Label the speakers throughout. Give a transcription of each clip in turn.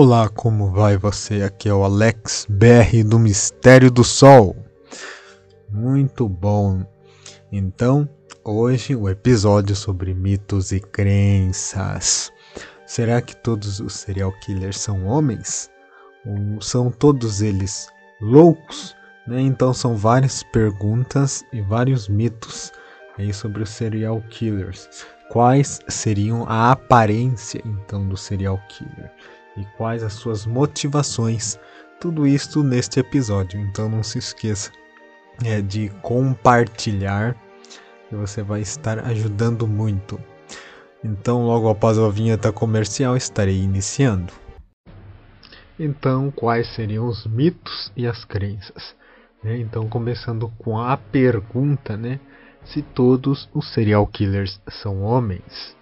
Speaker 1: Olá, como vai você? Aqui é o Alex BR do Mistério do Sol. Muito bom. Então, hoje o episódio sobre mitos e crenças. Será que todos os serial killers são homens? Ou são todos eles loucos? Né? Então são várias perguntas e vários mitos aí sobre os serial killers. Quais seriam a aparência então do serial killer? E quais as suas motivações. Tudo isso neste episódio, então não se esqueça é, de compartilhar, que você vai estar ajudando muito. Então, logo após a vinheta comercial, estarei iniciando. Então, quais seriam os mitos e as crenças? Né? Então, começando com a pergunta, né? Se todos os serial killers são homens.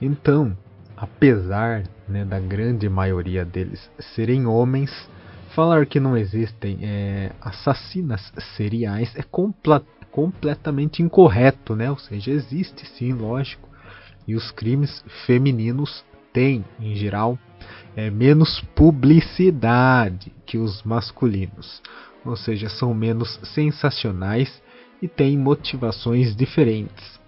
Speaker 1: Então, apesar né, da grande maioria deles serem homens, falar que não existem é, assassinas seriais é completamente incorreto, né? Ou seja, existe sim, lógico, e os crimes femininos têm, em geral, é, menos publicidade que os masculinos, ou seja, são menos sensacionais e têm motivações diferentes.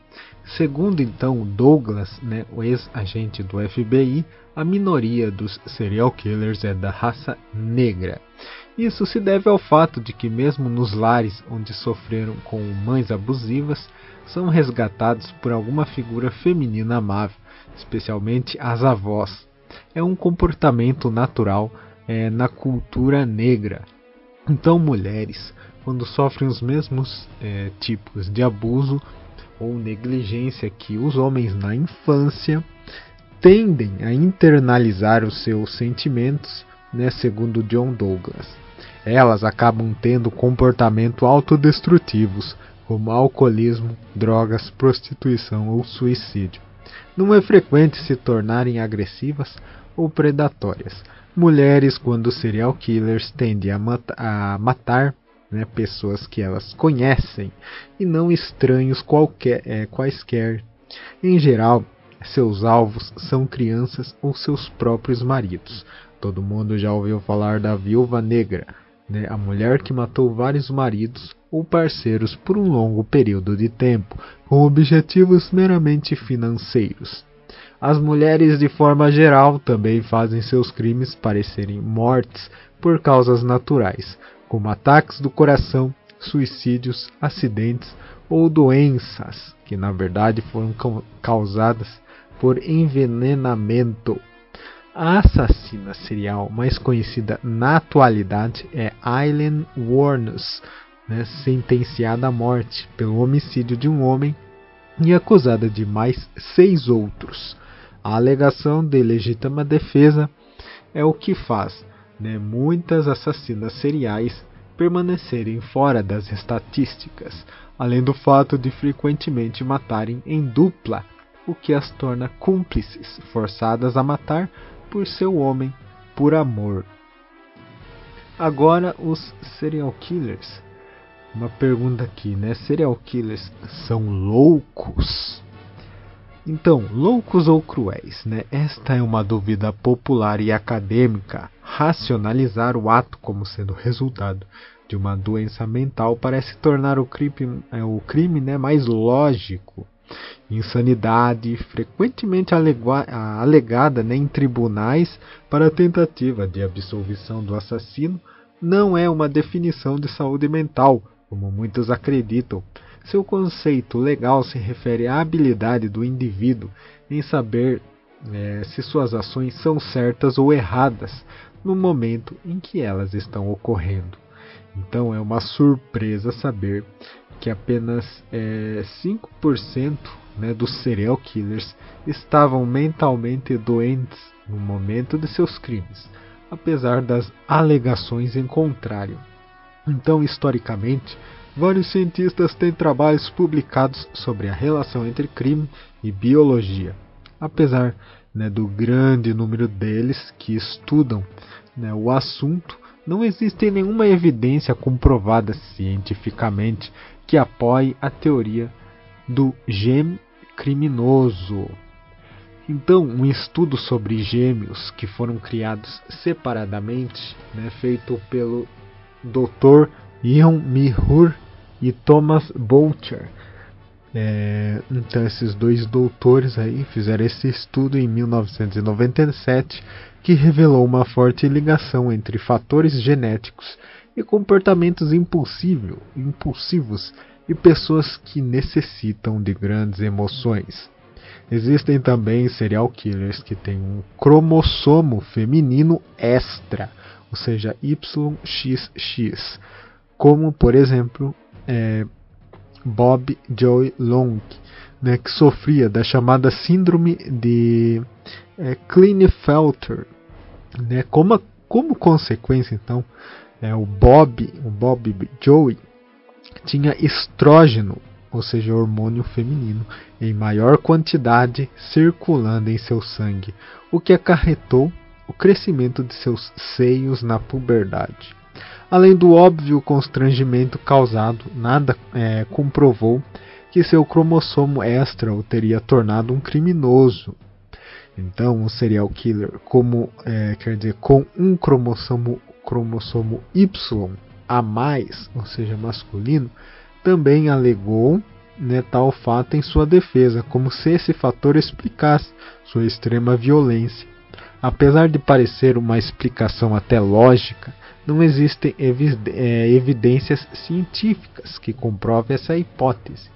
Speaker 1: Segundo então Douglas, né, o ex-agente do FBI, a minoria dos serial killers é da raça negra. Isso se deve ao fato de que, mesmo nos lares onde sofreram com mães abusivas, são resgatados por alguma figura feminina amável, especialmente as avós. É um comportamento natural é, na cultura negra. Então, mulheres, quando sofrem os mesmos é, tipos de abuso, ou negligência que os homens na infância tendem a internalizar os seus sentimentos, né, segundo John Douglas. Elas acabam tendo comportamento autodestrutivos, como alcoolismo, drogas, prostituição ou suicídio. Não é frequente se tornarem agressivas ou predatórias. Mulheres, quando serial killers, tendem a, mat a matar né, pessoas que elas conhecem e não estranhos qualquer, é, quaisquer. Em geral, seus alvos são crianças ou seus próprios maridos. Todo mundo já ouviu falar da viúva negra, né, a mulher que matou vários maridos ou parceiros por um longo período de tempo, com objetivos meramente financeiros. As mulheres, de forma geral, também fazem seus crimes parecerem mortes por causas naturais, como ataques do coração, suicídios, acidentes ou doenças que na verdade foram causadas por envenenamento. A assassina serial mais conhecida na atualidade é Aileen Wuornos, né, sentenciada à morte pelo homicídio de um homem e acusada de mais seis outros. A alegação de legítima defesa é o que faz né, muitas assassinas seriais permanecerem fora das estatísticas, além do fato de frequentemente matarem em dupla, o que as torna cúmplices, forçadas a matar por seu homem por amor. Agora os serial killers. Uma pergunta aqui, né? Serial killers são loucos? Então, loucos ou cruéis? Né? Esta é uma dúvida popular e acadêmica. Racionalizar o ato como sendo resultado de uma doença mental parece tornar o crime, é, o crime né, mais lógico. Insanidade, frequentemente alegada né, em tribunais para tentativa de absolvição do assassino, não é uma definição de saúde mental, como muitos acreditam. Seu conceito legal se refere à habilidade do indivíduo em saber é, se suas ações são certas ou erradas no momento em que elas estão ocorrendo. Então é uma surpresa saber que apenas é, 5% né, dos serial killers estavam mentalmente doentes no momento de seus crimes, apesar das alegações em contrário. Então, historicamente, Vários cientistas têm trabalhos publicados sobre a relação entre crime e biologia. Apesar né, do grande número deles que estudam né, o assunto, não existe nenhuma evidência comprovada cientificamente que apoie a teoria do gene criminoso. Então, um estudo sobre gêmeos que foram criados separadamente, né, feito pelo Dr. Ian Mihur e Thomas Boucher. É, então, esses dois doutores aí fizeram esse estudo em 1997 que revelou uma forte ligação entre fatores genéticos e comportamentos impulsivos e pessoas que necessitam de grandes emoções. Existem também serial killers que têm um cromossomo feminino extra, ou seja, YXX, como por exemplo é, Bob Joy Long, né, que sofria da chamada síndrome de é, Klinefelter. Né, como, como consequência, então, é, o Bob, o Bob Joey, tinha estrógeno ou seja, hormônio feminino, em maior quantidade circulando em seu sangue, o que acarretou o crescimento de seus seios na puberdade. Além do óbvio constrangimento causado, nada é, comprovou que seu cromossomo extra o teria tornado um criminoso. Então, um serial killer, como é, quer dizer, com um cromossomo, cromossomo Y a mais, ou seja, masculino, também alegou né, tal fato em sua defesa, como se esse fator explicasse sua extrema violência. Apesar de parecer uma explicação até lógica, não existem é, evidências científicas que comprovem essa hipótese.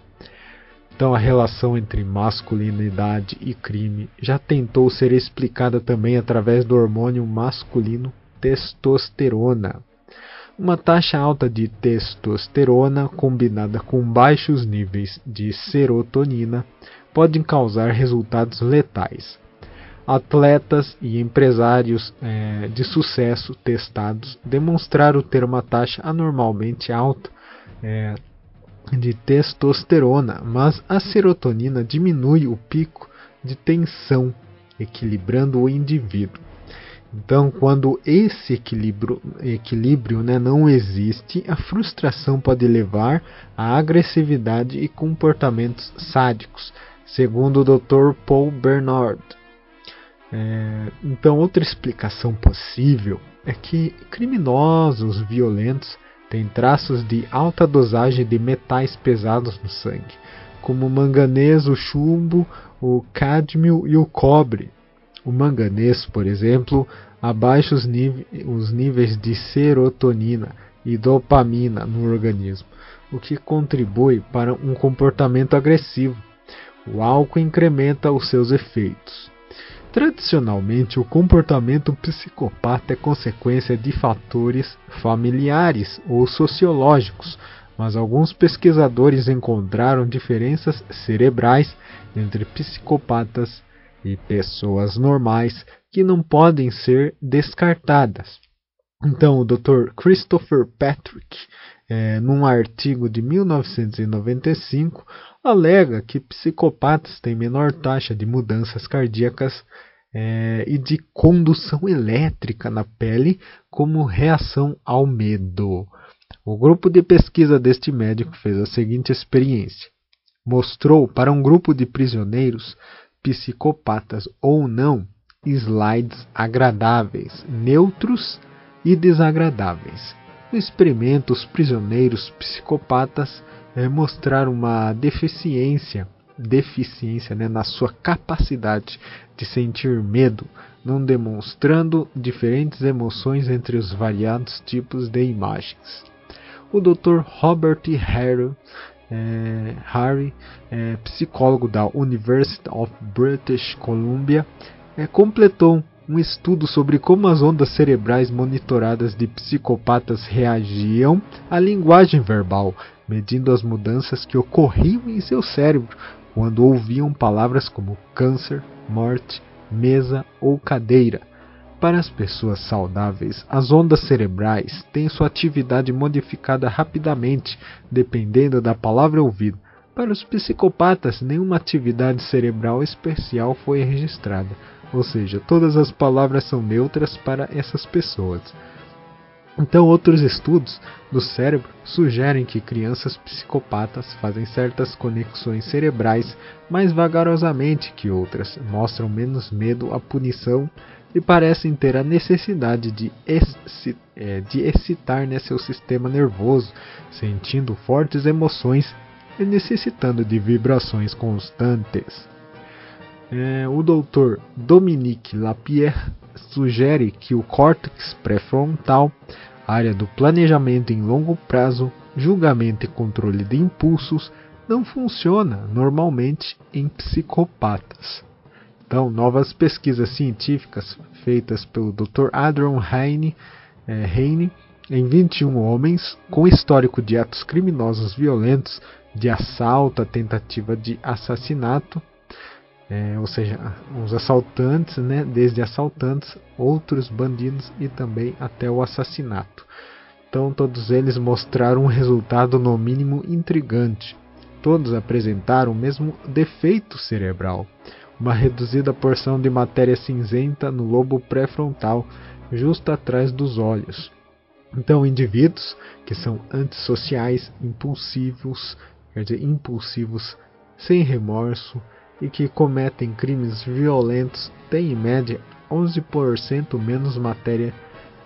Speaker 1: Então, a relação entre masculinidade e crime já tentou ser explicada também através do hormônio masculino testosterona. Uma taxa alta de testosterona combinada com baixos níveis de serotonina podem causar resultados letais. Atletas e empresários é, de sucesso testados demonstraram ter uma taxa anormalmente alta é, de testosterona, mas a serotonina diminui o pico de tensão, equilibrando o indivíduo. Então, quando esse equilíbrio, equilíbrio né, não existe, a frustração pode levar à agressividade e comportamentos sádicos, segundo o Dr. Paul Bernard. É, então, outra explicação possível é que criminosos violentos têm traços de alta dosagem de metais pesados no sangue, como o manganês, o chumbo, o cádmio e o cobre, o manganês, por exemplo, abaixa os, os níveis de serotonina e dopamina no organismo, o que contribui para um comportamento agressivo. O álcool incrementa os seus efeitos. Tradicionalmente, o comportamento psicopata é consequência de fatores familiares ou sociológicos, mas alguns pesquisadores encontraram diferenças cerebrais entre psicopatas e pessoas normais que não podem ser descartadas. Então, o Dr. Christopher Patrick, é, num artigo de 1995, alega que psicopatas têm menor taxa de mudanças cardíacas é, e de condução elétrica na pele como reação ao medo. O grupo de pesquisa deste médico fez a seguinte experiência: mostrou para um grupo de prisioneiros psicopatas ou não, slides agradáveis, neutros e desagradáveis. No experimento, os prisioneiros psicopatas é, mostraram uma deficiência, deficiência né, na sua capacidade de sentir medo, não demonstrando diferentes emoções entre os variados tipos de imagens. O Dr. Robert Harry é, Harry, é, psicólogo da University of British Columbia, é, completou um estudo sobre como as ondas cerebrais monitoradas de psicopatas reagiam à linguagem verbal, medindo as mudanças que ocorriam em seu cérebro quando ouviam palavras como câncer, morte, mesa ou cadeira. Para as pessoas saudáveis, as ondas cerebrais têm sua atividade modificada rapidamente, dependendo da palavra ouvida. Para os psicopatas, nenhuma atividade cerebral especial foi registrada, ou seja, todas as palavras são neutras para essas pessoas. Então, outros estudos do cérebro sugerem que crianças psicopatas fazem certas conexões cerebrais mais vagarosamente que outras, mostram menos medo à punição e parecem ter a necessidade de, é, de excitar né, seu sistema nervoso, sentindo fortes emoções e necessitando de vibrações constantes. É, o Dr. Dominique Lapierre sugere que o córtex pré-frontal, área do planejamento em longo prazo, julgamento e controle de impulsos, não funciona normalmente em psicopatas. Então, novas pesquisas científicas feitas pelo Dr. Adrian Heine, é, Heine em 21 homens com histórico de atos criminosos violentos, de assalto, tentativa de assassinato, é, ou seja, os assaltantes, né, desde assaltantes, outros bandidos e também até o assassinato. Então, todos eles mostraram um resultado no mínimo intrigante. Todos apresentaram o mesmo defeito cerebral uma reduzida porção de matéria cinzenta no lobo pré-frontal, justo atrás dos olhos. Então, indivíduos que são antissociais, impulsivos, quer dizer, impulsivos, sem remorso e que cometem crimes violentos têm, em média, 11% menos matéria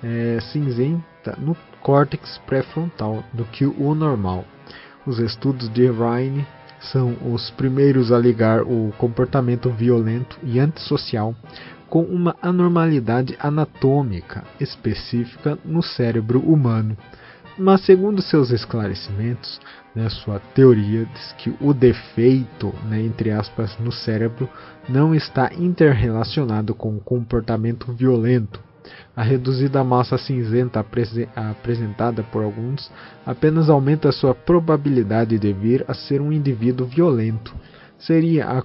Speaker 1: é, cinzenta no córtex pré-frontal do que o normal. Os estudos de Ryan são os primeiros a ligar o comportamento violento e antissocial com uma anormalidade anatômica específica no cérebro humano. Mas, segundo seus esclarecimentos, né, sua teoria diz que o defeito, né, entre aspas, no cérebro não está interrelacionado com o comportamento violento, a reduzida massa cinzenta apresentada por alguns apenas aumenta sua probabilidade de vir a ser um indivíduo violento. Seria a,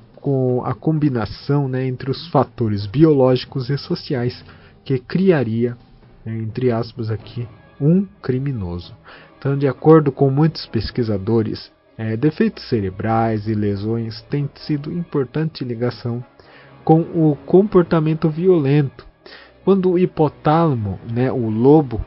Speaker 1: a combinação né, entre os fatores biológicos e sociais que criaria, né, entre aspas aqui, um criminoso. Então, de acordo com muitos pesquisadores, é, defeitos cerebrais e lesões têm sido importante ligação com o comportamento violento quando o hipotálamo, né, o lobo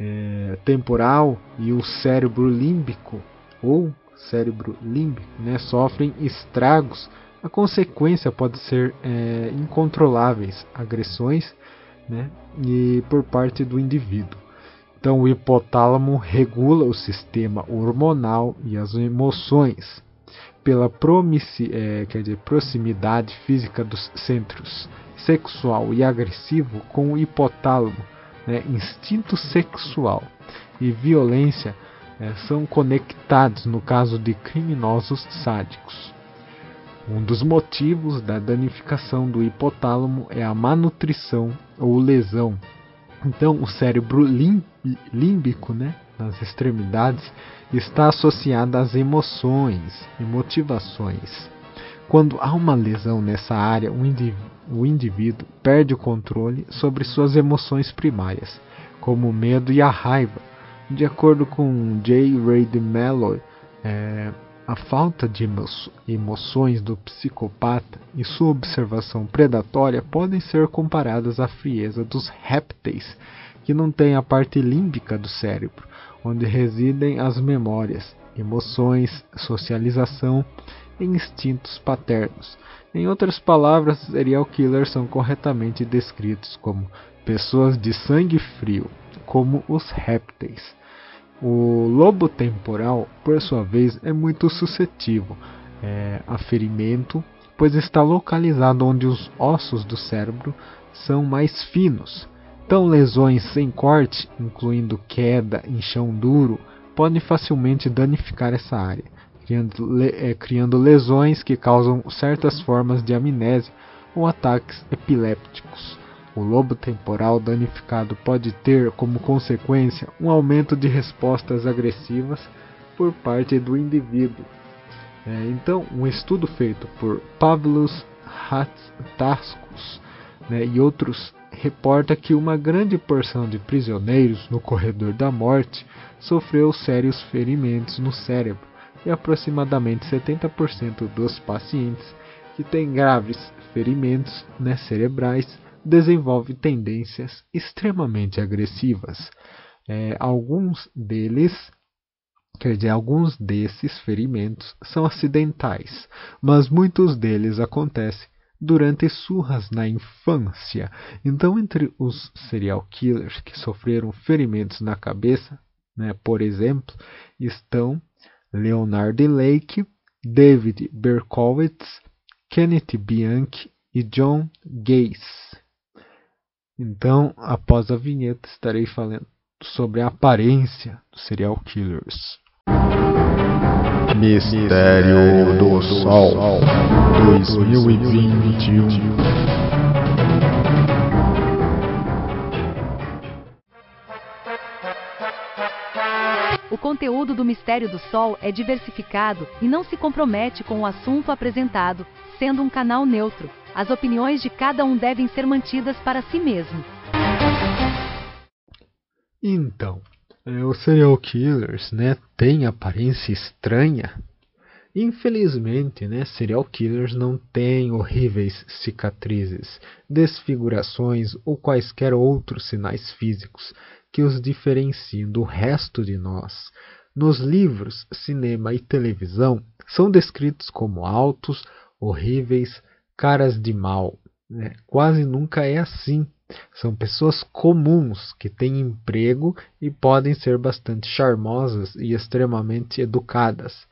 Speaker 1: é, temporal e o cérebro límbico ou cérebro límbico né, sofrem estragos, a consequência pode ser é, incontroláveis agressões né, e por parte do indivíduo. Então, o hipotálamo regula o sistema hormonal e as emoções pela é, dizer, proximidade física dos centros sexual e agressivo com o hipotálamo, né, instinto sexual e violência é, são conectados no caso de criminosos sádicos. Um dos motivos da danificação do hipotálamo é a malnutrição ou lesão. Então, o cérebro límbico, né, nas extremidades, está associado às emoções e motivações. Quando há uma lesão nessa área, o indivíduo, o indivíduo perde o controle sobre suas emoções primárias, como o medo e a raiva. De acordo com J. Ray DeMello, é, a falta de emo emoções do psicopata e sua observação predatória podem ser comparadas à frieza dos répteis, que não têm a parte límbica do cérebro, onde residem as memórias, emoções, socialização e instintos paternos. Em outras palavras, serial killers são corretamente descritos como pessoas de sangue frio, como os répteis. O lobo temporal, por sua vez, é muito suscetível é, a ferimento, pois está localizado onde os ossos do cérebro são mais finos. Então, lesões sem corte, incluindo queda em chão duro, podem facilmente danificar essa área criando, é, criando lesões que causam certas formas de amnésia ou ataques epilépticos. O lobo temporal danificado pode ter como consequência um aumento de respostas agressivas por parte do indivíduo. É, então, um estudo feito por Pavlos Hatstaskus né, e outros reporta que uma grande porção de prisioneiros no corredor da morte sofreu sérios ferimentos no cérebro e aproximadamente 70% dos pacientes que têm graves ferimentos né, cerebrais desenvolvem tendências extremamente agressivas. é, alguns deles Quer dizer, alguns desses ferimentos são acidentais, mas muitos deles acontecem durante surras na infância. Então, entre os serial killers que sofreram ferimentos na cabeça, né, por exemplo, estão Leonard Lake, David Berkowitz, Kenneth Bianchi e John Gaze. Então, após a vinheta, estarei falando sobre a aparência dos serial killers.
Speaker 2: Mistério do Sol 2021
Speaker 3: O conteúdo do Mistério do Sol é diversificado e não se compromete com o assunto apresentado, sendo um canal neutro. As opiniões de cada um devem ser mantidas para si mesmo.
Speaker 1: Então, os serial killers, né, têm aparência estranha. Infelizmente, né, serial killers não têm horríveis cicatrizes, desfigurações ou quaisquer outros sinais físicos que os diferenciem do resto de nós. Nos livros, cinema e televisão, são descritos como altos, horríveis, caras de mal. Né? Quase nunca é assim. São pessoas comuns que têm emprego e podem ser bastante charmosas e extremamente educadas.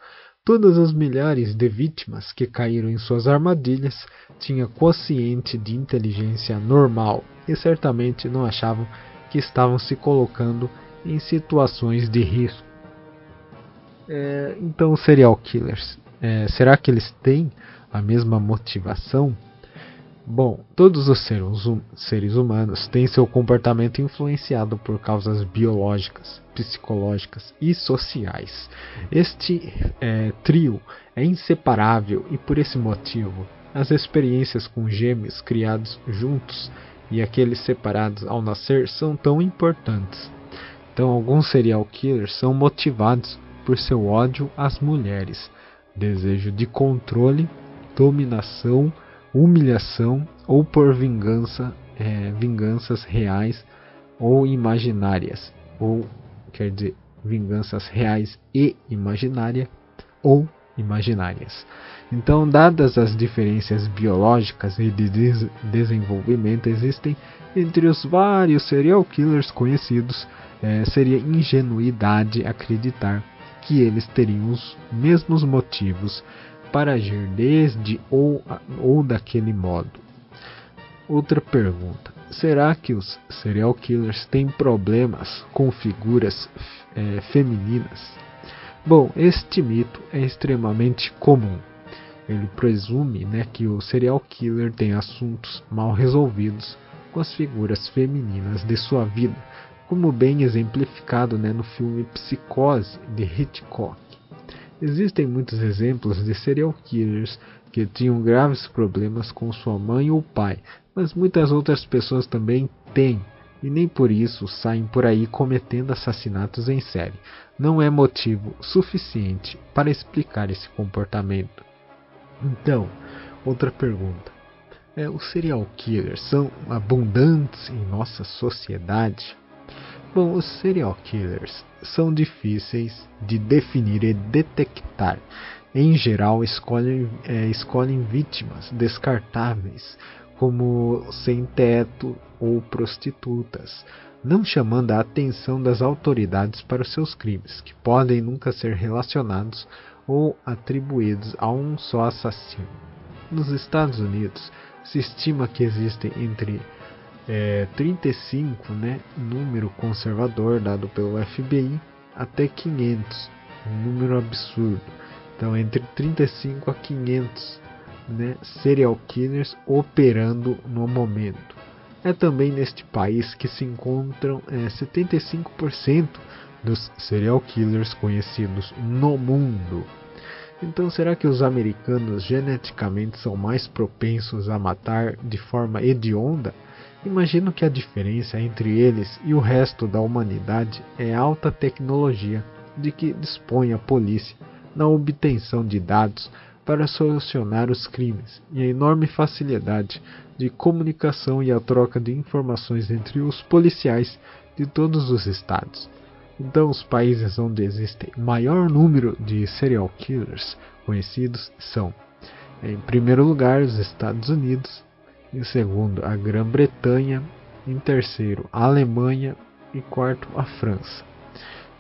Speaker 1: Todas as milhares de vítimas que caíram em suas armadilhas tinham consciente de inteligência normal e certamente não achavam que estavam se colocando em situações de risco. É, então, serial killers, é, será que eles têm a mesma motivação? Bom, todos os seres humanos têm seu comportamento influenciado por causas biológicas, psicológicas e sociais. Este é, trio é inseparável e, por esse motivo, as experiências com gêmeos criados juntos e aqueles separados ao nascer são tão importantes. Então, alguns serial killers são motivados por seu ódio às mulheres, desejo de controle, dominação humilhação ou por vingança, é, vinganças reais ou imaginárias, ou quer dizer, vinganças reais e imaginárias ou imaginárias. Então, dadas as diferenças biológicas e de des desenvolvimento existem entre os vários serial killers conhecidos, é, seria ingenuidade acreditar que eles teriam os mesmos motivos para agir desde ou, ou daquele modo. Outra pergunta: será que os serial killers têm problemas com figuras é, femininas? Bom, este mito é extremamente comum. Ele presume né, que o serial killer tem assuntos mal resolvidos com as figuras femininas de sua vida, como bem exemplificado né, no filme Psicose de Hitchcock. Existem muitos exemplos de serial killers que tinham graves problemas com sua mãe ou pai, mas muitas outras pessoas também têm, e nem por isso saem por aí cometendo assassinatos em série. Não é motivo suficiente para explicar esse comportamento. Então, outra pergunta. É, os serial killers são abundantes em nossa sociedade? Bom, os serial killers são difíceis de definir e detectar. Em geral, escolhem, é, escolhem vítimas descartáveis, como sem teto ou prostitutas, não chamando a atenção das autoridades para os seus crimes, que podem nunca ser relacionados ou atribuídos a um só assassino. Nos Estados Unidos, se estima que existem entre é, 35, né, número conservador dado pelo FBI, até 500, um número absurdo. Então, entre 35 a 500 né, serial killers operando no momento. É também neste país que se encontram é, 75% dos serial killers conhecidos no mundo. Então, será que os americanos geneticamente são mais propensos a matar de forma hedionda? Imagino que a diferença entre eles e o resto da humanidade é a alta tecnologia de que dispõe a polícia na obtenção de dados para solucionar os crimes e a enorme facilidade de comunicação e a troca de informações entre os policiais de todos os estados. Então, os países onde existe maior número de serial killers conhecidos são, em primeiro lugar, os Estados Unidos, em segundo, a Grã-Bretanha, em terceiro, a Alemanha e quarto, a França.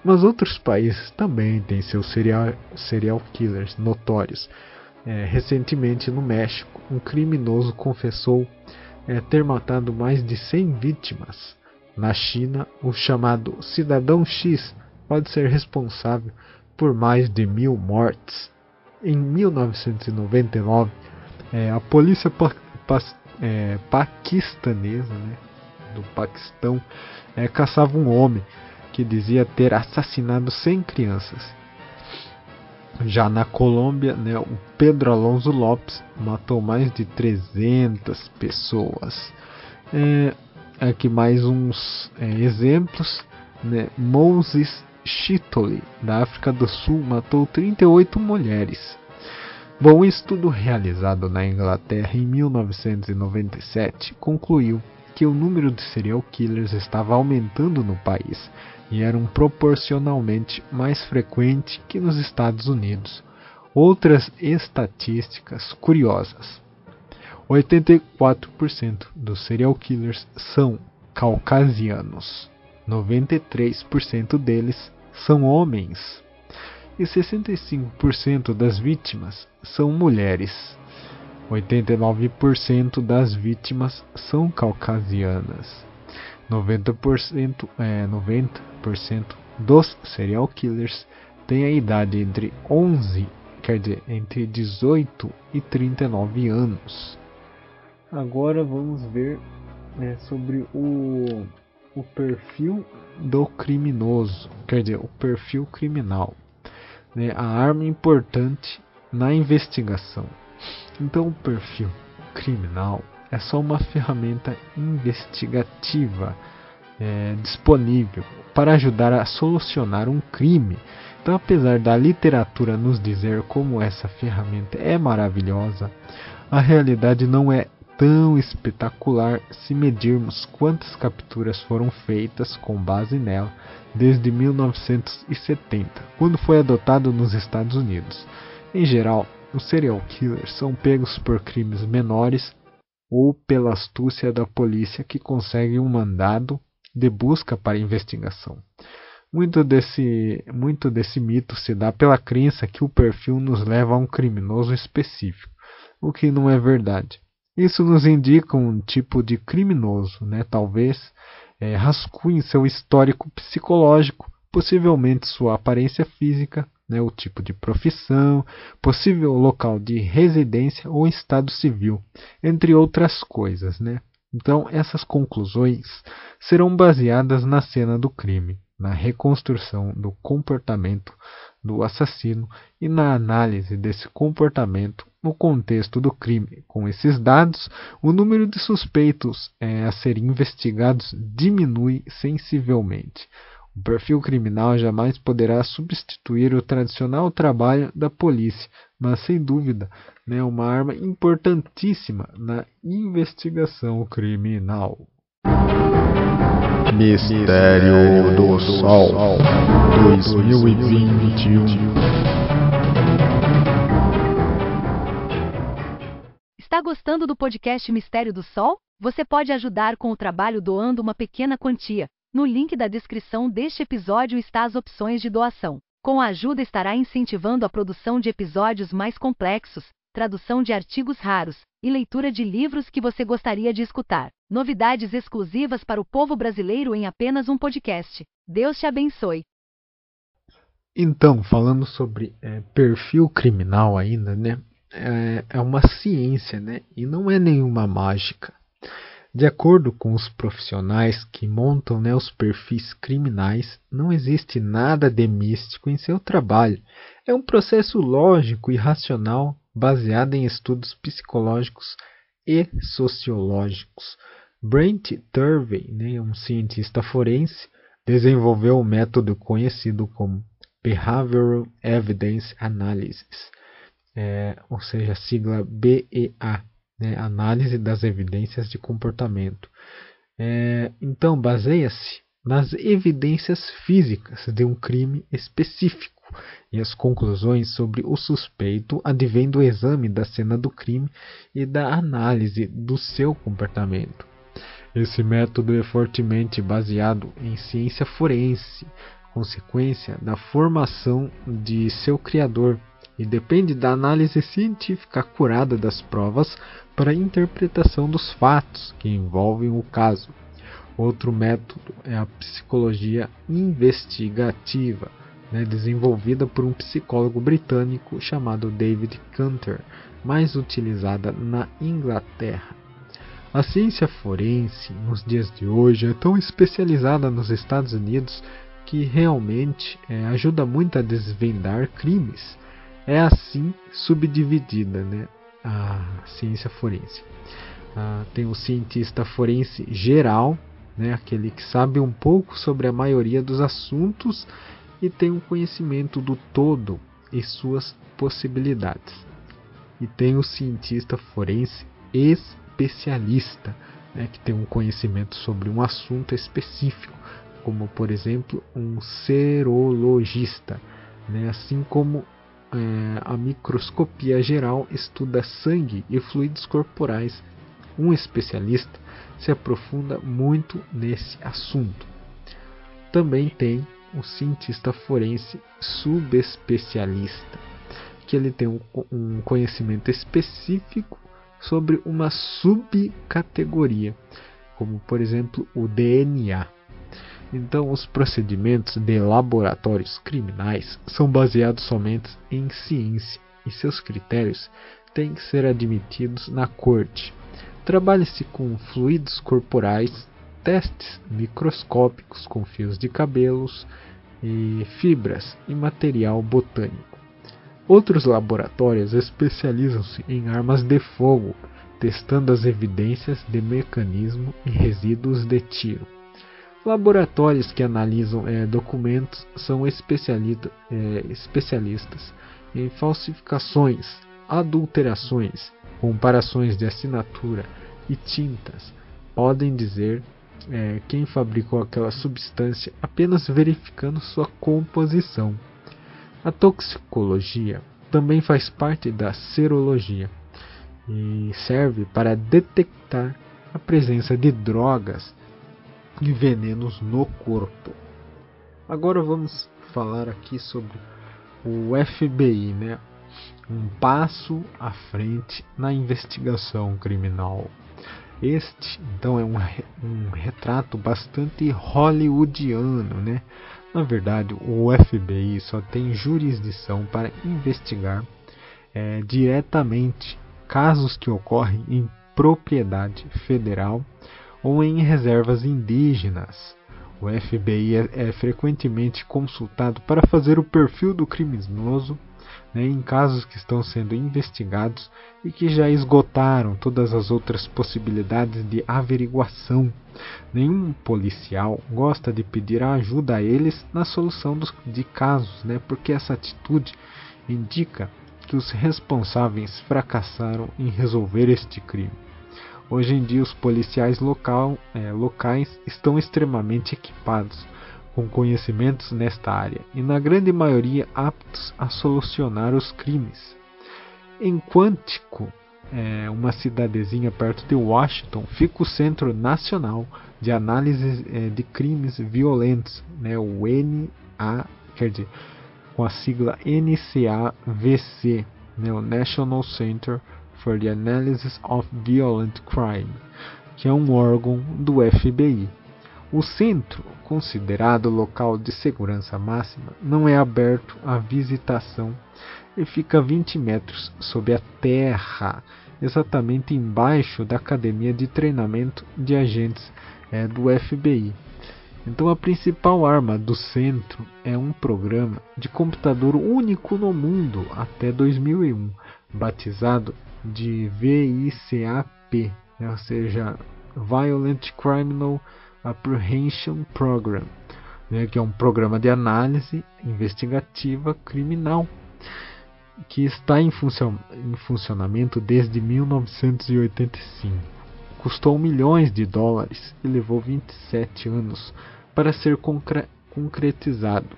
Speaker 1: Mas outros países também têm seus serial, serial killers notórios. É, recentemente, no México, um criminoso confessou é, ter matado mais de 100 vítimas. Na China, o chamado Cidadão X pode ser responsável por mais de mil mortes. Em 1999, é, a polícia pa pa é, paquistanesa né, do Paquistão é, caçava um homem que dizia ter assassinado 100 crianças. Já na Colômbia, né, o Pedro Alonso Lopes matou mais de 300 pessoas. É, aqui mais uns é, exemplos. Né, Moses Chitole, da África do Sul, matou 38 mulheres. Bom, um estudo realizado na Inglaterra em 1997 concluiu que o número de serial killers estava aumentando no país e eram proporcionalmente mais frequente que nos Estados Unidos. Outras estatísticas curiosas: 84% dos serial killers são caucasianos, 93% deles são homens e 65% das vítimas são mulheres. 89% das vítimas são caucasianas. 90%, é, 90% dos serial killers têm a idade entre 11, quer dizer, entre 18 e 39 anos. Agora vamos ver né, sobre o, o perfil do criminoso, quer dizer, o perfil criminal, né, a arma importante na investigação. Então, o perfil criminal é só uma ferramenta investigativa é, disponível para ajudar a solucionar um crime. Então, apesar da literatura nos dizer como essa ferramenta é maravilhosa, a realidade não é tão espetacular se medirmos quantas capturas foram feitas com base nela desde 1970, quando foi adotado nos Estados Unidos. Em geral, os serial killers são pegos por crimes menores ou pela astúcia da polícia que consegue um mandado de busca para investigação. Muito desse, muito desse mito se dá pela crença que o perfil nos leva a um criminoso específico, o que não é verdade. Isso nos indica um tipo de criminoso, né? talvez é, rascunhe seu histórico psicológico, possivelmente sua aparência física, né, o tipo de profissão, possível local de residência ou estado civil, entre outras coisas. Né? Então, essas conclusões serão baseadas na cena do crime, na reconstrução do comportamento do assassino e na análise desse comportamento no contexto do crime. Com esses dados, o número de suspeitos é, a serem investigados diminui sensivelmente. O perfil criminal jamais poderá substituir o tradicional trabalho da polícia, mas sem dúvida é né, uma arma importantíssima na investigação criminal.
Speaker 2: Mistério do Sol 2021
Speaker 3: Está gostando do podcast Mistério do Sol? Você pode ajudar com o trabalho doando uma pequena quantia. No link da descrição deste episódio está as opções de doação. Com a ajuda estará incentivando a produção de episódios mais complexos, tradução de artigos raros e leitura de livros que você gostaria de escutar. Novidades exclusivas para o povo brasileiro em apenas um podcast. Deus te abençoe.
Speaker 1: Então, falando sobre é, perfil criminal ainda, né? É, é uma ciência, né? E não é nenhuma mágica. De acordo com os profissionais que montam né, os perfis criminais, não existe nada de místico em seu trabalho. É um processo lógico e racional baseado em estudos psicológicos e sociológicos. Brent Turvey, né, um cientista forense, desenvolveu um método conhecido como Behavioral Evidence Analysis é, ou seja, a sigla BEA, né, Análise das Evidências de Comportamento. É, então, baseia-se nas evidências físicas de um crime específico e as conclusões sobre o suspeito advêm do exame da cena do crime e da análise do seu comportamento. Esse método é fortemente baseado em ciência forense, consequência da formação de seu criador, e depende da análise científica acurada das provas para a interpretação dos fatos que envolvem o caso. Outro método é a psicologia investigativa, né, desenvolvida por um psicólogo britânico chamado David Cantor, mais utilizada na Inglaterra. A ciência forense, nos dias de hoje, é tão especializada nos Estados Unidos que realmente é, ajuda muito a desvendar crimes é assim subdividida né, a ciência forense. Ah, tem o cientista forense geral, né, aquele que sabe um pouco sobre a maioria dos assuntos e tem um conhecimento do todo e suas possibilidades. E tem o cientista forense especialista, né, que tem um conhecimento sobre um assunto específico, como por exemplo um serologista, né, assim como é, a microscopia geral estuda sangue e fluidos corporais. Um especialista se aprofunda muito nesse assunto. Também tem o cientista forense subespecialista, que ele tem um, um conhecimento específico sobre uma subcategoria, como por exemplo o DNA. Então, os procedimentos de laboratórios criminais são baseados somente em ciência e seus critérios têm que ser admitidos na corte. Trabalha-se com fluidos corporais, testes microscópicos com fios de cabelos e fibras e material botânico. Outros laboratórios especializam-se em armas de fogo, testando as evidências de mecanismo e resíduos de tiro. Laboratórios que analisam é, documentos são é, especialistas em falsificações, adulterações, comparações de assinatura e tintas. Podem dizer é, quem fabricou aquela substância apenas verificando sua composição. A toxicologia também faz parte da serologia e serve para detectar a presença de drogas e venenos no corpo. Agora vamos falar aqui sobre o FBI, né? Um passo à frente na investigação criminal. Este, então, é um, um retrato bastante hollywoodiano, né? Na verdade, o FBI só tem jurisdição para investigar é, diretamente casos que ocorrem em propriedade federal ou em reservas indígenas. O FBI é, é frequentemente consultado para fazer o perfil do criminoso né, em casos que estão sendo investigados e que já esgotaram todas as outras possibilidades de averiguação. Nenhum policial gosta de pedir ajuda a eles na solução dos, de casos, né, porque essa atitude indica que os responsáveis fracassaram em resolver este crime. Hoje em dia, os policiais local, é, locais estão extremamente equipados com conhecimentos nesta área e, na grande maioria, aptos a solucionar os crimes. Em Quantico, é, uma cidadezinha perto de Washington, fica o Centro Nacional de Análise é, de Crimes Violentos, né, o NA, quer dizer, com a sigla NCAVC, né, o National Center for the Analysis of Violent Crime, que é um órgão do FBI. O centro, considerado local de segurança máxima, não é aberto à visitação e fica a 20 metros sob a terra, exatamente embaixo da academia de treinamento de agentes é, do FBI. Então, a principal arma do centro é um programa de computador único no mundo até 2001, batizado de VICAP, né? ou seja, Violent Criminal Apprehension Program, né? que é um programa de análise investigativa criminal. que está em, funcion em funcionamento desde 1985. Custou milhões de dólares e levou 27 anos para ser concre concretizado.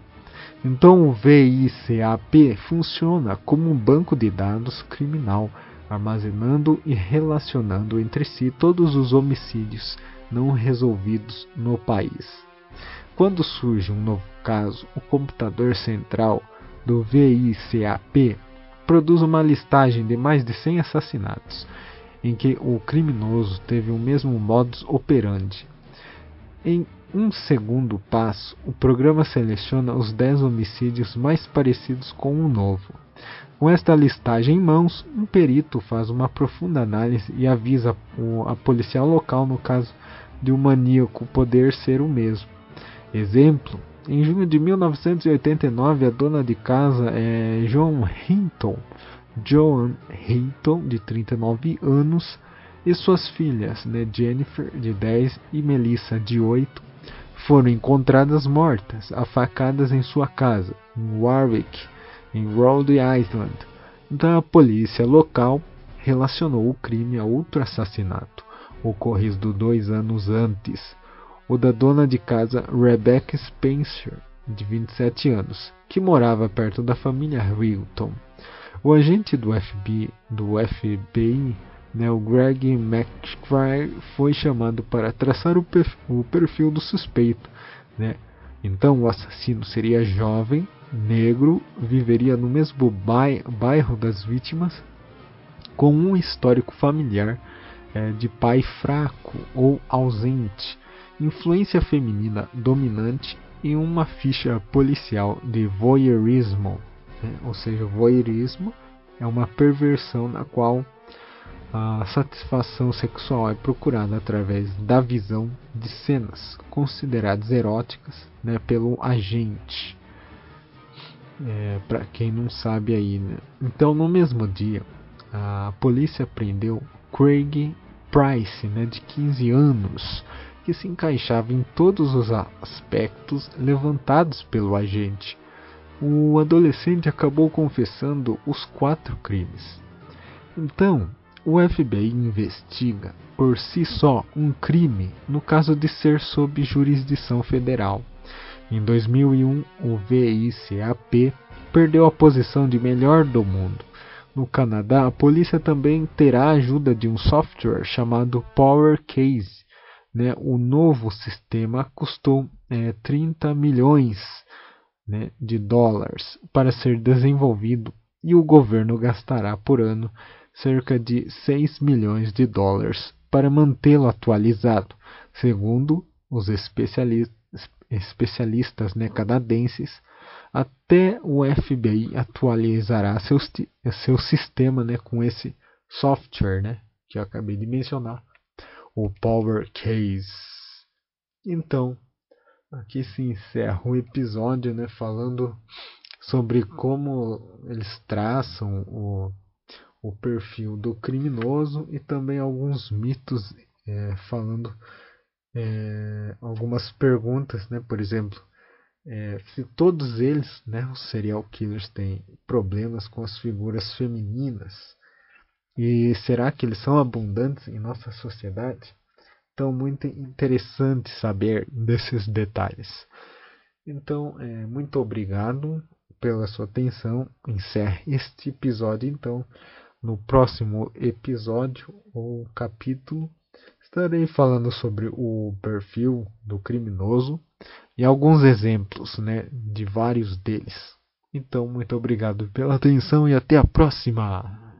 Speaker 1: Então o VICAP funciona como um banco de dados criminal, armazenando e relacionando entre si todos os homicídios não resolvidos no país. Quando surge um novo caso, o computador central do VICAP produz uma listagem de mais de 100 assassinatos, em que o criminoso teve o mesmo modus operandi. Em um segundo passo, o programa seleciona os 10 homicídios mais parecidos com um novo. Com esta listagem em mãos, um perito faz uma profunda análise e avisa a policial local no caso de um maníaco poder ser o mesmo. Exemplo: em junho de 1989, a dona de casa é Joan Hinton, Joan Hinton, de 39 anos, e suas filhas, né, Jennifer, de 10 e Melissa, de 8, foram encontradas mortas, afacadas em sua casa, em Warwick, em Rhode Island. Então a polícia local relacionou o crime a outro assassinato, ocorrido dois anos antes, o da dona de casa Rebecca Spencer, de 27 anos, que morava perto da família Wilton. O agente do FBI, do FBI né, o Greg McCray, foi chamado para traçar o, perfil, o perfil do suspeito. Né? Então, o assassino seria jovem, negro, viveria no mesmo bairro das vítimas, com um histórico familiar é, de pai fraco ou ausente, influência feminina dominante e uma ficha policial de voyeurismo, né? ou seja, voyeurismo é uma perversão na qual a satisfação sexual é procurada através da visão de cenas consideradas eróticas né, pelo agente. É, Para quem não sabe aí, né? então no mesmo dia a polícia prendeu Craig Price, né, de 15 anos, que se encaixava em todos os aspectos levantados pelo agente. O adolescente acabou confessando os quatro crimes. Então, o FBI investiga por si só um crime no caso de ser sob jurisdição federal. Em 2001, o VICAP perdeu a posição de melhor do mundo. No Canadá, a polícia também terá a ajuda de um software chamado Power Case, né, o novo sistema custou é, 30 milhões né, de dólares para ser desenvolvido e o governo gastará por ano cerca de 6 milhões de dólares para mantê-lo atualizado, segundo os especialistas, especialistas né, canadenses. Até o FBI atualizará seu, seu sistema né, com esse software né, que eu acabei de mencionar o Power Case. Então, aqui se encerra o episódio, né, falando sobre como eles traçam o, o perfil do criminoso e também alguns mitos, é, falando é, algumas perguntas, né, por exemplo, é, se todos eles, né, os serial killers têm problemas com as figuras femininas, e será que eles são abundantes em nossa sociedade? Então, muito interessante saber desses detalhes. Então, é, muito obrigado pela sua atenção. Encerre este episódio. Então, no próximo episódio ou capítulo, estarei falando sobre o perfil do criminoso e alguns exemplos né, de vários deles. Então, muito obrigado pela atenção e até a próxima!